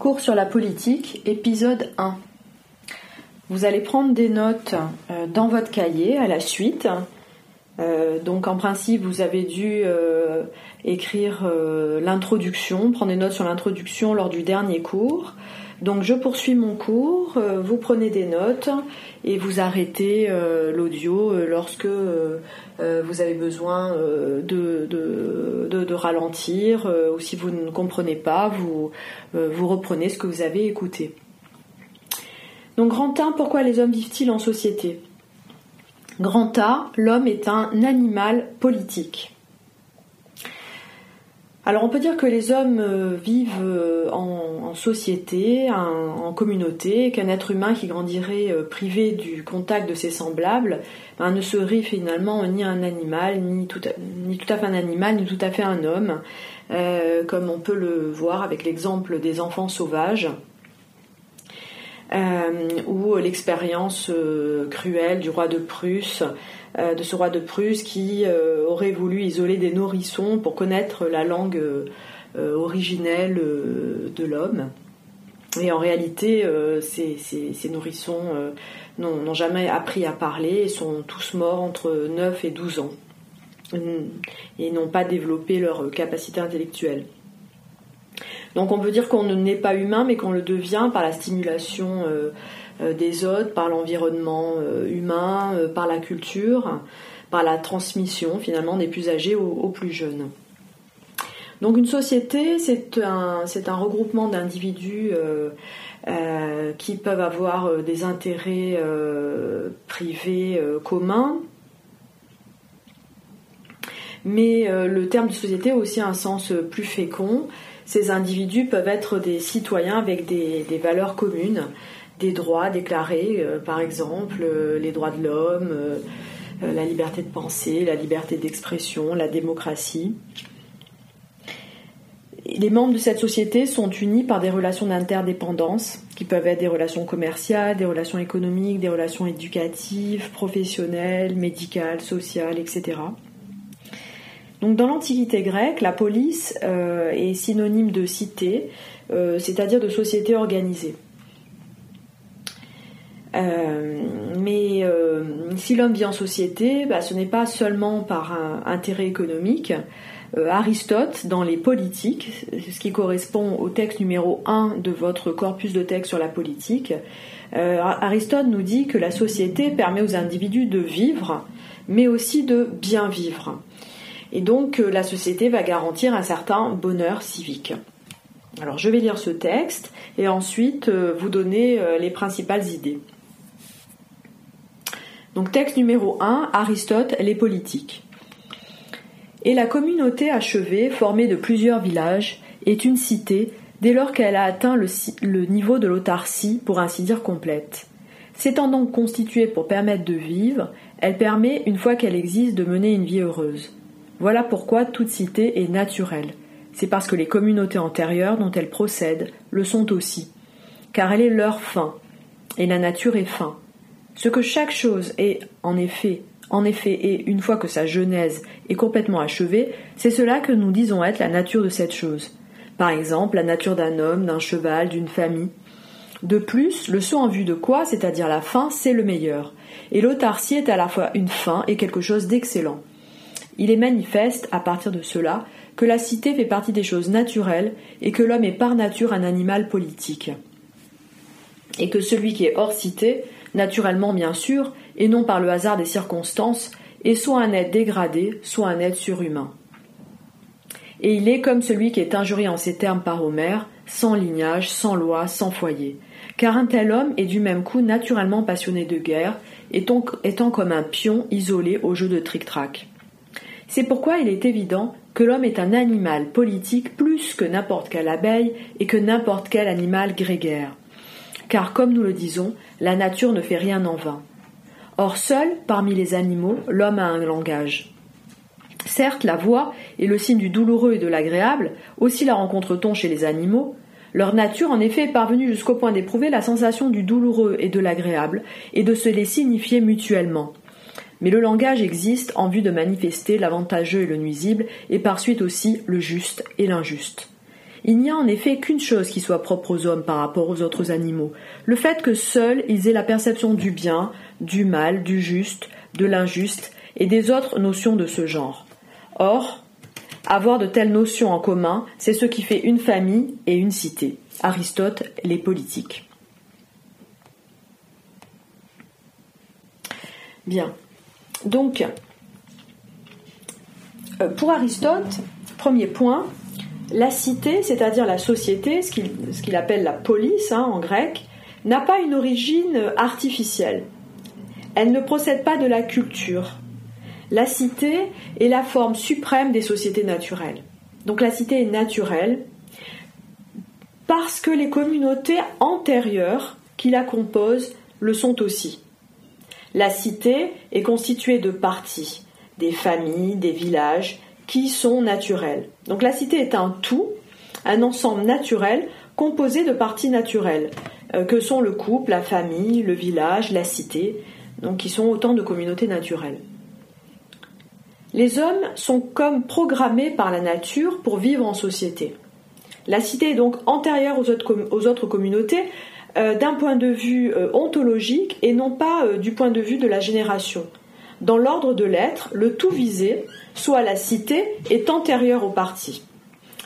Cours sur la politique, épisode 1. Vous allez prendre des notes euh, dans votre cahier à la suite. Euh, donc en principe, vous avez dû euh, écrire l'introduction, prendre des notes sur l'introduction lors du dernier cours. Donc je poursuis mon cours, vous prenez des notes et vous arrêtez l'audio lorsque vous avez besoin de, de, ralentir ou si vous ne comprenez pas, vous, vous reprenez ce que vous avez écouté. Donc grand A, pourquoi les hommes vivent-ils en société? Grand A, l'homme est un animal politique. Alors on peut dire que les hommes euh, vivent euh, en, société, en, communauté, qu'un être humain qui grandirait euh, privé du contact de ses semblables ben, ne serait finalement ni un animal, ni tout, à, fait un animal, ni tout à fait un homme, comme on peut le voir avec l'exemple des enfants sauvages. Ou l'expérience cruelle du roi de Prusse, euh, de ce roi de Prusse qui aurait voulu isoler des nourrissons pour connaître la langue originelle de l'homme. Et en réalité, ces, nourrissons n'ont jamais appris à parler et sont tous morts entre 9 et 12 ans et n'ont pas développé leur capacité intellectuelle. Donc on peut dire qu'on n'est pas humain, mais qu'on le devient par la stimulation euh, euh, des autres, par l'environnement euh, humain, par la culture, par la transmission finalement des plus âgés aux, plus jeunes. Donc une société, c'est un, un, regroupement d'individus qui peuvent avoir des intérêts privés communs, mais le terme de société a aussi un sens plus fécond. Ces individus peuvent être des citoyens avec des, valeurs communes, des droits déclarés, euh, par exemple euh, les droits de l'homme, euh, la liberté de penser, la liberté d'expression, la démocratie. Les membres de cette société sont unis par des relations d'interdépendance, qui peuvent être des relations commerciales, des relations économiques, des relations éducatives, professionnelles, médicales, sociales, etc. Donc dans l'Antiquité grecque, la police est synonyme de cité, c'est-à-dire de société organisée. Euh, mais si l'homme vit en société, bah, ce n'est pas seulement par intérêt économique. Aristote, dans les politiques, ce qui correspond au texte numéro 1 de votre corpus de texte sur la politique, Aristote nous dit que la société permet aux individus de vivre, mais aussi de bien vivre. Et donc euh, la société va garantir un certain bonheur civique. Alors je vais lire ce texte et ensuite euh, vous donner euh, les principales idées. Donc texte numéro 1, Aristote, les politiques. Et la communauté achevée, formée de plusieurs villages, est une cité dès lors qu'elle a atteint le, niveau de l'autarcie, pour ainsi dire complète. S'étant donc constituée pour permettre de vivre, elle permet, une fois qu'elle existe, de mener une vie heureuse. Voilà pourquoi toute cité est naturelle. C'est parce que les communautés antérieures dont elle procède le sont aussi, car elle est leur fin, et la nature est fin. Ce que chaque chose est, en effet, en effet, et une fois que sa genèse est complètement achevée, c'est cela que nous disons être la nature de cette chose. Par exemple, la nature d'un homme, d'un cheval, d'une famille. De plus, le saut en vue de quoi, c'est-à-dire la fin, c'est le meilleur. Et l'autarcie est à la fois une fin et quelque chose d'excellent. Il est manifeste, à partir de cela, que la cité fait partie des choses naturelles et que l'homme est par nature un animal politique. Et que celui qui est hors cité, naturellement bien sûr, et non par le hasard des circonstances, est soit un être dégradé, soit un être surhumain. Et il est comme celui qui est injurié en ces termes par Homère, sans lignage, sans loi, sans foyer. Car un tel homme est du même coup naturellement passionné de guerre, étant, étant comme un pion isolé au jeu de tric-trac. C'est pourquoi il est évident que l'homme est un animal politique plus que n'importe quelle abeille et que n'importe quel animal grégaire. Car comme nous le disons, la nature ne fait rien en vain. Or seul, parmi les animaux, l'homme a un langage. Certes, la voix est le signe du douloureux et de l'agréable, aussi la rencontre-t-on chez les animaux. Leur nature, en effet, est parvenue jusqu'au point d'éprouver la sensation du douloureux et de l'agréable, et de se les signifier mutuellement. Mais le langage existe en vue de manifester l'avantageux et le nuisible, et par suite aussi le juste et l'injuste. Il n'y a en effet qu'une chose qui soit propre aux hommes par rapport aux autres animaux, le fait que seuls ils aient la perception du bien, du mal, du juste, de l'injuste et des autres notions de ce genre. Or, avoir de telles notions en commun, c'est ce qui fait une famille et une cité. Aristote, les politiques. Bien. Donc, euh, pour Aristote, premier point, la cité, c'est-à-dire la société, ce qu'il appelle la police hein, en grec, n'a pas une origine artificielle. Elle ne procède pas de la culture. La cité est la forme suprême des sociétés naturelles. Donc la cité est naturelle parce que les communautés antérieures qui la composent le sont aussi. La cité est constituée de parties, des familles, des villages, qui sont naturels. Donc la cité est un tout, un ensemble naturel composé de parties naturelles, euh, que sont le couple, la famille, le village, la cité, donc qui sont autant de communautés naturelles. Les hommes sont comme programmés par la nature pour vivre en société. La cité est donc antérieure aux autres, communautés euh, d'un point de vue euh, ontologique et non pas du point de vue de la génération. Dans l'ordre de l'être, le tout visé, soit la cité, est antérieur au parti,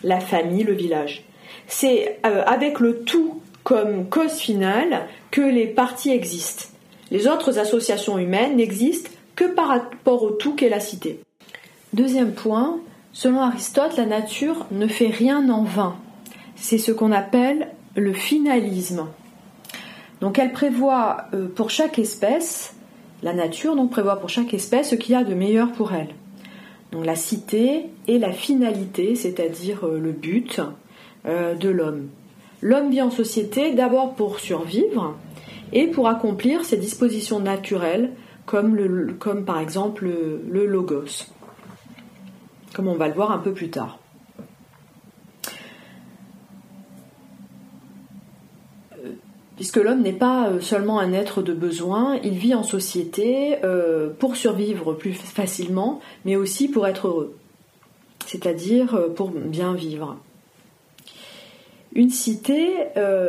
la famille, le village. C'est avec le tout comme cause finale que les partis existent. Les autres associations humaines n'existent que par rapport au tout qu'est la cité. Deuxième point, selon Aristote, la nature ne fait rien en vain. C'est ce qu'on appelle le finalisme. Donc elle prévoit euh, pour chaque espèce, la nature donc prévoit pour chaque espèce ce qu'il y a de meilleur pour elle. Donc la cité et la finalité, c'est-à-dire euh, le but euh, de l'homme. L'homme vit en société d'abord pour survivre et pour accomplir ses dispositions naturelles comme, le, comme par exemple le logos comme on va le voir un peu plus tard. Puisque l'homme n'est pas euh, seulement un être de besoin, il vit en société euh, pour survivre plus facilement, mais aussi pour être heureux, c'est-à-dire pour bien vivre. Une cité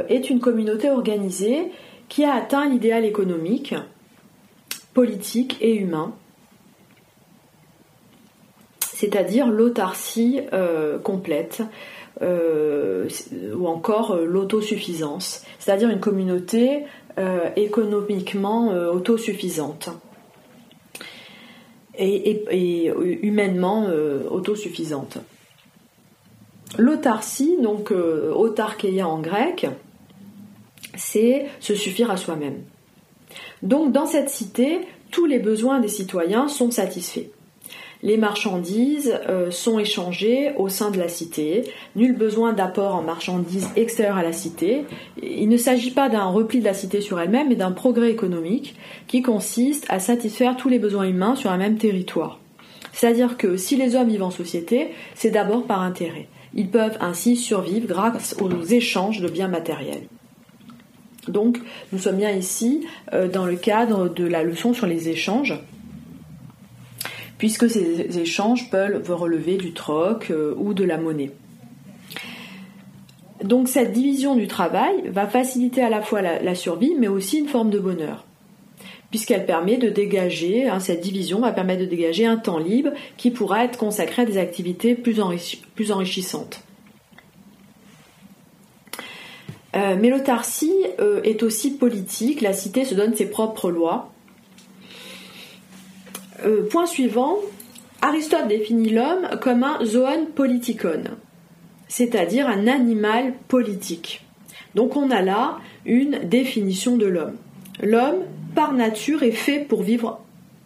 est une communauté organisée qui a atteint l'idéal économique, politique et humain c'est-à-dire l'autarcie euh, complète euh, ou encore euh, l'autosuffisance, c'est-à-dire une communauté économiquement autosuffisante et, humainement autosuffisante. L'autarcie, donc autarkeia en grec, c'est se suffire à soi-même. Donc dans cette cité, tous les besoins des citoyens sont satisfaits les marchandises euh, sont échangées au sein de la cité. Nul besoin d'apport en marchandises extérieures à la cité. Il ne s'agit pas d'un repli de la cité sur elle-même, mais d'un progrès économique qui consiste à satisfaire tous les besoins humains sur un même territoire. C'est-à-dire que si les hommes vivent en société, c'est d'abord par intérêt. Ils peuvent ainsi survivre grâce aux échanges de biens matériels. Donc, nous sommes bien ici euh, dans le cadre de la leçon sur les échanges puisque ces échanges peuvent relever du troc euh, ou de la monnaie. Donc cette division du travail va faciliter à la fois la, survie, mais aussi une forme de bonheur, puisqu'elle permet de dégager, hein, cette division va permettre de dégager un temps libre qui pourra être consacré à des activités plus, enrichissantes. Euh, mais l'autarcie euh, est aussi politique, la cité se donne ses propres lois, euh, point suivant, Aristote définit l'homme comme un zoon politikon, c'est-à-dire un animal politique. Donc on a là une définition de l'homme. L'homme, par nature, est fait pour vivre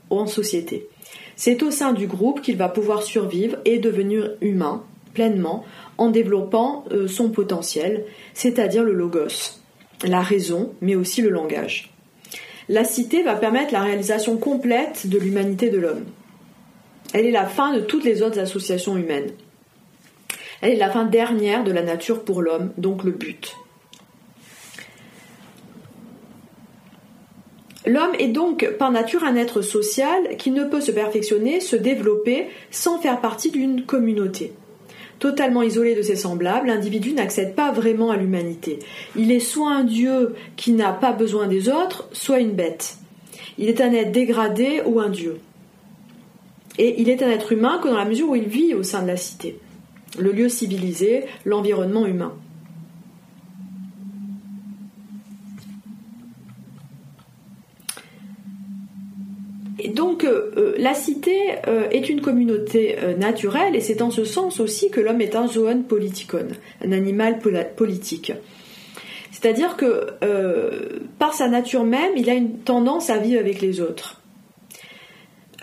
en société. C'est au sein du groupe qu'il va pouvoir survivre et devenir humain pleinement en développant euh, son potentiel, c'est-à-dire le logos, la raison, mais aussi le langage la cité va permettre la réalisation complète de l'humanité de l'homme. Elle est la fin de toutes les autres associations humaines. Elle est la fin dernière de la nature pour l'homme, donc le but. L'homme est donc par nature un être social qui ne peut se perfectionner, se développer sans faire partie d'une communauté. Totalement isolé de ses semblables, l'individu n'accède pas vraiment à l'humanité. Il est soit un dieu qui n'a pas besoin des autres, soit une bête. Il est un être dégradé ou un dieu. Et il est un être humain que dans la mesure où il vit au sein de la cité, le lieu civilisé, l'environnement humain. donc euh, euh, la cité euh, est une communauté naturelle et c'est en ce sens aussi que l'homme est un zoon politikon, un animal politique. C'est-à-dire que par sa nature même, il a une tendance à vivre avec les autres.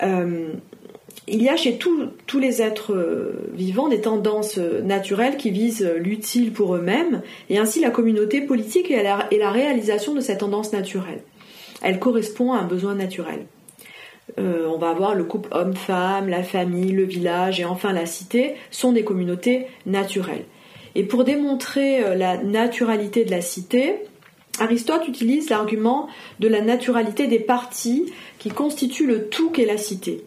il y a chez tous les êtres vivants des tendances naturelles qui visent l'utile pour eux-mêmes, et ainsi la communauté politique est la réalisation de cette tendance naturelle. Elle correspond à un besoin naturel. Euh, on va avoir le couple homme-femme, la famille, le village et enfin la cité sont des communautés naturelles. Et pour démontrer euh, la naturalité de la cité, Aristote utilise l'argument de la naturalité des parties qui constituent le tout qu'est la cité.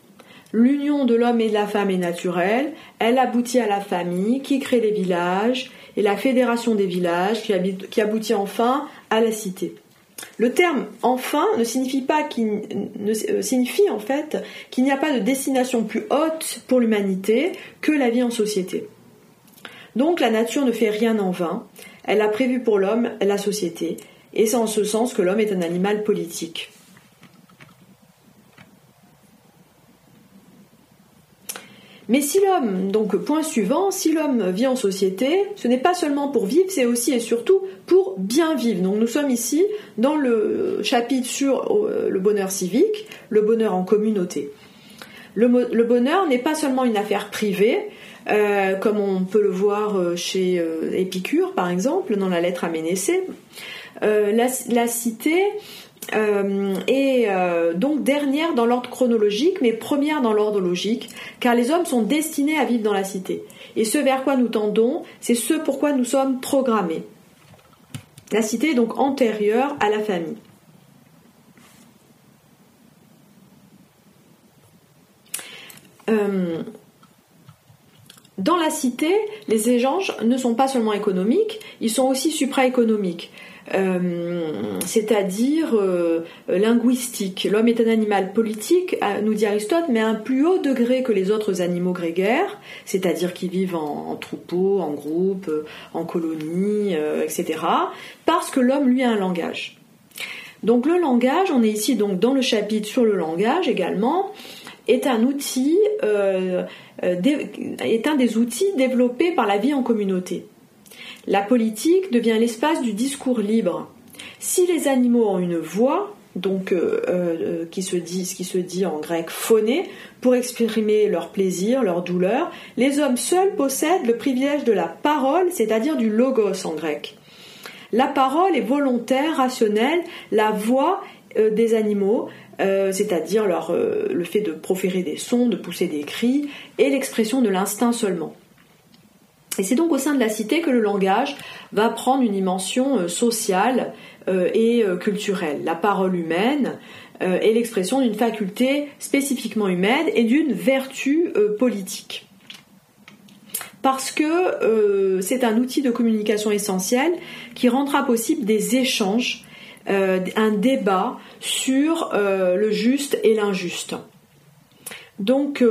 L'union de l'homme et de la femme est naturelle, elle aboutit à la famille qui crée les villages et la fédération des villages qui aboutit enfin à la cité. Le terme enfin ne signifie pas qu'il euh, en fait qu'il n'y a pas de destination plus haute pour l'humanité que la vie en société. Donc la nature ne fait rien en vain, elle a prévu pour l'homme la société, et c'est en ce sens que l'homme est un animal politique. Mais si l'homme, donc point suivant, si l'homme vit en société, ce n'est pas seulement pour vivre, c'est aussi et surtout pour bien vivre. Donc nous sommes ici dans le chapitre sur euh, le bonheur civique, le bonheur en communauté. Le, bonheur n'est pas seulement une affaire privée, euh, comme on peut le voir euh, chez Épicure par exemple, dans la lettre à Ménécée. la, cité euh, et euh, donc dernière dans l'ordre chronologique, mais première dans l'ordre logique, car les hommes sont destinés à vivre dans la cité. Et ce vers quoi nous tendons, c'est ce pourquoi nous sommes programmés. La cité est donc antérieure à la famille. Euh, dans la cité, les échanges ne sont pas seulement économiques, ils sont aussi supraéconomiques. Euh, c'est-à-dire euh, linguistique. L'homme est un animal politique, nous dit Aristote, mais à un plus haut degré que les autres animaux grégaires, c'est-à-dire qui vivent en, troupeau, en groupe, en colonie, euh, etc. Parce que l'homme, lui, a un langage. Donc le langage, on est ici donc dans le chapitre sur le langage également, est un outil, est un des outils développés par la vie en communauté. La politique devient l'espace du discours libre. Si les animaux ont une voix, donc euh, euh, qui se dit, ce qui se dit en grec phoné, pour exprimer leur plaisir, leur douleur, les hommes seuls possèdent le privilège de la parole, c'est-à-dire du logos en grec. La parole est volontaire, rationnelle, la voix euh, des animaux, c'est-à-dire le fait de proférer des sons, de pousser des cris, et l'expression de l'instinct seulement. Et c'est donc au sein de la cité que le langage va prendre une dimension euh, sociale euh, et euh, culturelle. La parole humaine est l'expression d'une faculté spécifiquement humaine et d'une vertu politique. Parce que c'est un outil de communication essentiel qui rendra possible des échanges, un débat sur le juste et l'injuste. Donc,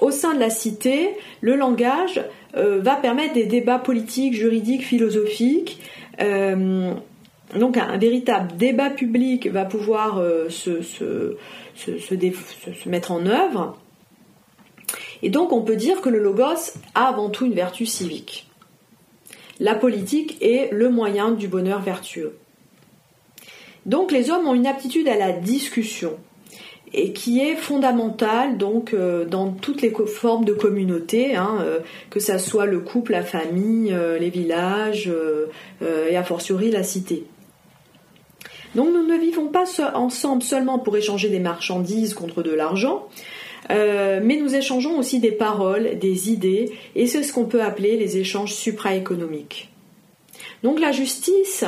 au sein de la cité, le langage euh, va permettre des débats politiques, juridiques, philosophiques. Euh, donc un, véritable débat public va pouvoir euh, se, se, mettre en œuvre. Et donc on peut dire que le logos a avant tout une vertu civique. La politique est le moyen du bonheur vertueux. Donc les hommes ont une aptitude à la discussion, et qui est fondamentale donc euh, dans toutes les formes de communauté, hein, euh, que ça soit le couple, la famille, euh, les villages et a fortiori la cité. Donc nous ne vivons pas ensemble seulement pour échanger des marchandises contre de l'argent, mais nous échangeons aussi des paroles, des idées, et c'est ce qu'on peut appeler les échanges supraéconomiques. Donc la justice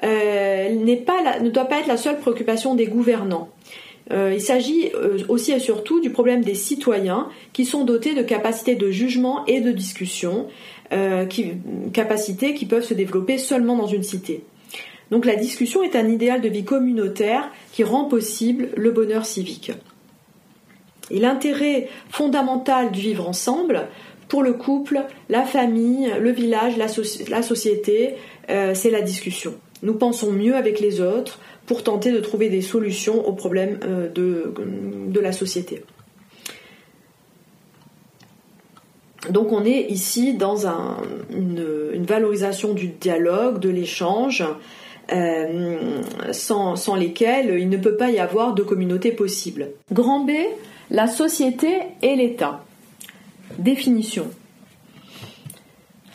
pas ne doit pas être la seule préoccupation des gouvernants il s'agit aussi et surtout du problème des citoyens qui sont dotés de capacités de jugement et de discussion, qui, capacités qui peuvent se développer seulement dans une cité. Donc la discussion est un idéal de vie communautaire qui rend possible le bonheur civique. Et l'intérêt fondamental du vivre ensemble, pour le couple, la famille, le village, la, société, euh, c'est la discussion. Nous pensons mieux avec les autres pour tenter de trouver des solutions aux problèmes euh, de, la société. Donc on est ici dans une, valorisation du dialogue, de l'échange, euh, sans, sans lesquels il ne peut pas y avoir de communauté possible. Grand B, la société et l'État. Définition.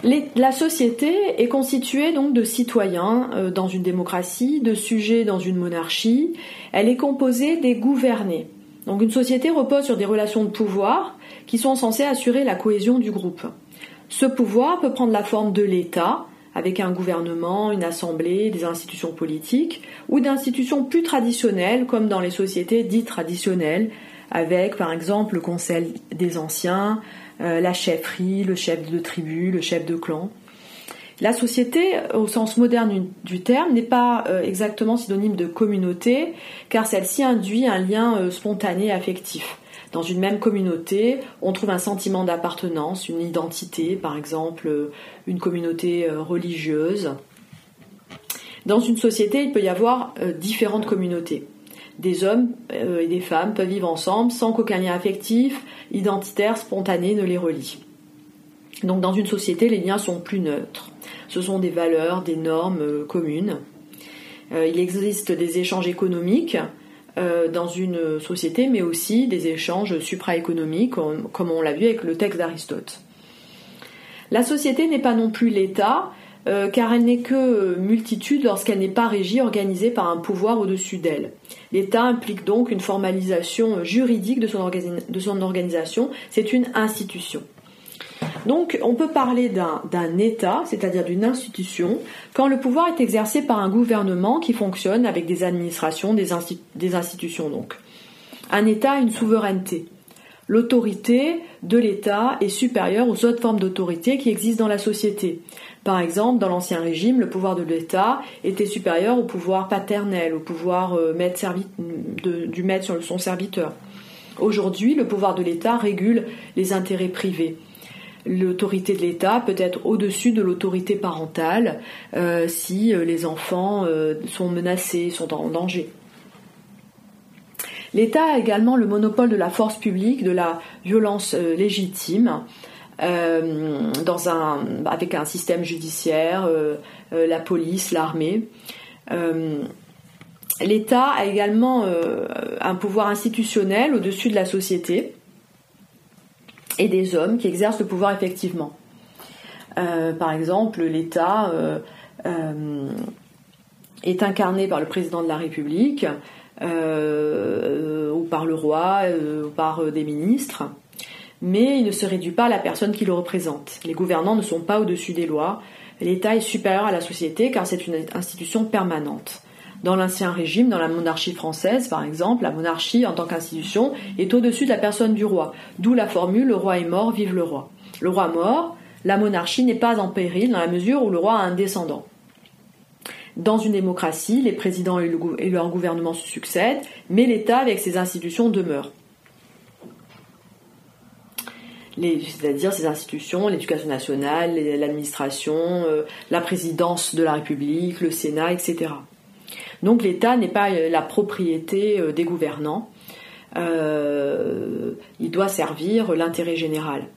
La société est constituée donc de citoyens euh, dans une démocratie, de sujets dans une monarchie. Elle est composée des gouvernés. Donc une société repose sur des relations de pouvoir qui sont censées assurer la cohésion du groupe. Ce pouvoir peut prendre la forme de l'État, avec un gouvernement, une assemblée, des institutions politiques, ou d'institutions plus traditionnelles, comme dans les sociétés dites traditionnelles, avec par exemple le conseil des anciens, la chefferie, le chef de tribu, le chef de clan. La société, au sens moderne du terme, n'est pas euh, exactement synonyme de communauté, car celle-ci induit un lien euh, spontané affectif. Dans une même communauté, on trouve un sentiment d'appartenance, une identité, par exemple une communauté religieuse. Dans une société, il peut y avoir différentes communautés des hommes euh, et des femmes peuvent vivre ensemble sans qu'aucun lien affectif, identitaire, spontané ne les relie. Donc dans une société, les liens sont plus neutres. Ce sont des valeurs, des normes euh, communes. Euh, il existe des échanges économiques dans une société, mais aussi des échanges supraéconomiques, comme on l'a vu avec le texte d'Aristote. La société n'est pas non plus l'État, euh, car elle n'est que multitude lorsqu'elle n'est pas régie, organisée par un pouvoir au-dessus d'elle. L'État implique donc une formalisation juridique de son, organisation, c'est une institution. Donc on peut parler d'un État, c'est-à-dire d'une institution, quand le pouvoir est exercé par un gouvernement qui fonctionne avec des administrations, des, des institutions donc. Un État a une souveraineté. L'autorité de l'État est supérieure aux autres formes d'autorité qui existent dans la société. Par exemple, dans l'Ancien Régime, le pouvoir de l'État était supérieur au pouvoir paternel, au pouvoir euh, du maître sur son serviteur. Aujourd'hui, le pouvoir de l'État régule les intérêts privés. L'autorité de l'État peut être au-dessus de l'autorité parentale euh, si euh, les enfants sont menacés, sont en danger. L'État a également le monopole de la force publique, de la violence légitime. Euh, dans un, avec un système judiciaire, euh, euh, la police, l'armée. L'État a également un pouvoir institutionnel au-dessus de la société et des hommes qui exercent le pouvoir effectivement. par exemple, l'État est incarné par le président de la République, ou par le roi, ou par des ministres mais il ne se réduit pas à la personne qui le représente. Les gouvernants ne sont pas au-dessus des lois. L'État est supérieur à la société car c'est une institution permanente. Dans l'ancien régime, dans la monarchie française par exemple, la monarchie en tant qu'institution est au-dessus de la personne du roi, d'où la formule le roi est mort, vive le roi. Le roi mort, la monarchie n'est pas en péril dans la mesure où le roi a un descendant. Dans une démocratie, les présidents et leur gouvernement se succèdent, mais l'État avec ses institutions demeure c'est-à-dire ces institutions, l'éducation nationale, l'administration, euh, la présidence de la République, le Sénat, etc. Donc l'État n'est pas euh, la propriété euh, des gouvernants, il doit servir l'intérêt général.